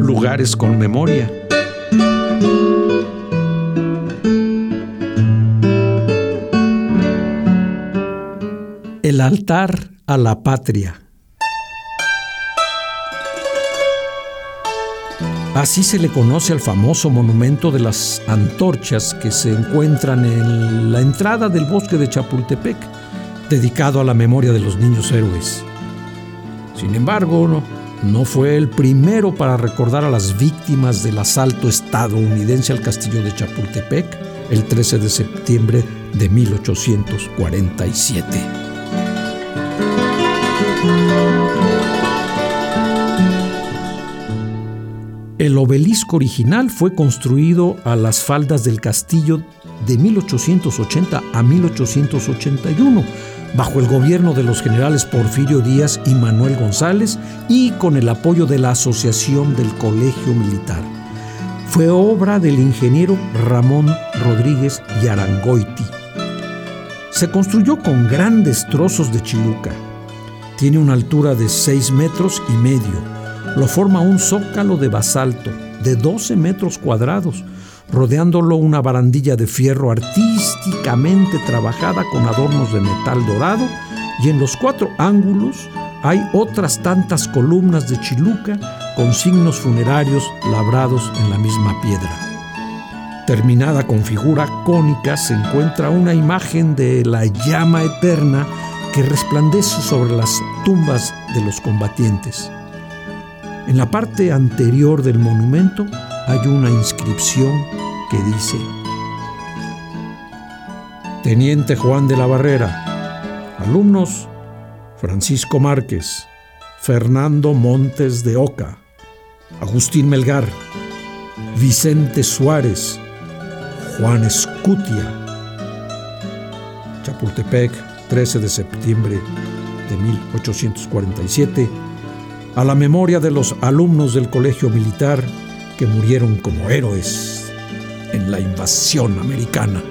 Lugares con memoria. El altar a la patria. Así se le conoce al famoso monumento de las antorchas que se encuentran en la entrada del bosque de Chapultepec, dedicado a la memoria de los niños héroes. Sin embargo, no, fue el primero para recordar a las víctimas del asalto estadounidense al castillo de Chapultepec el 13 de septiembre de 1847. El obelisco original fue construido a las faldas del castillo de 1880 a 1881, bajo el gobierno de los generales Porfirio Díaz y Manuel González y con el apoyo de la Asociación del Colegio Militar. Fue obra del ingeniero Ramón Rodríguez Yarangoiti. Se construyó con grandes trozos de chiluca. Tiene una altura de 6 metros y medio lo forma un zócalo de basalto de 12 metros cuadrados, rodeándolo una barandilla de fierro artísticamente trabajada con adornos de metal dorado y en los cuatro ángulos hay otras tantas columnas de chiluca con signos funerarios labrados en la misma piedra. Terminada con figura cónica se encuentra una imagen de la llama eterna que resplandece sobre las tumbas de los combatientes. En la parte anterior del monumento hay una inscripción que dice, Teniente Juan de la Barrera, alumnos Francisco Márquez, Fernando Montes de Oca, Agustín Melgar, Vicente Suárez, Juan Escutia, Chapultepec, 13 de septiembre de 1847, a la memoria de los alumnos del Colegio Militar que murieron como héroes la invasión americana.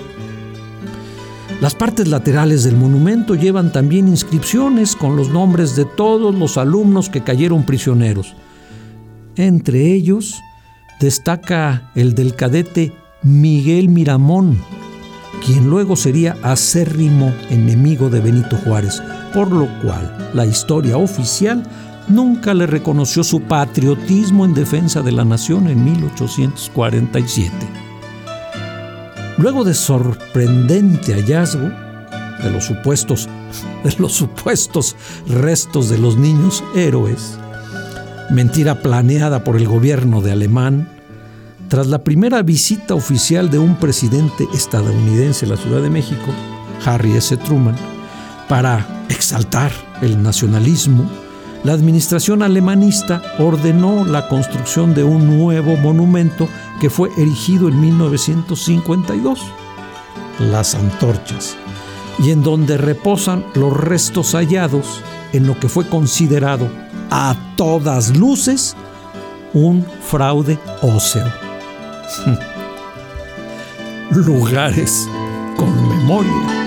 Las partes laterales del monumento llevan también inscripciones con los nombres de todos los alumnos que cayeron prisioneros. Entre ellos destaca el del cadete Miguel Miramón, quien luego sería acérrimo enemigo de Benito Juárez, por lo cual la historia oficial nunca le reconoció su patriotismo en defensa de la nación en 1847. Luego de sorprendente hallazgo de los supuestos, de los supuestos restos de los niños héroes, mentira planeada por el gobierno de Alemán, tras la primera visita oficial de un presidente estadounidense a la Ciudad de México, Harry S. Truman, para exaltar el nacionalismo, la administración alemanista ordenó la construcción de un nuevo monumento que fue erigido en 1952, las antorchas, y en donde reposan los restos hallados en lo que fue considerado a todas luces un fraude óseo. Lugares con memoria.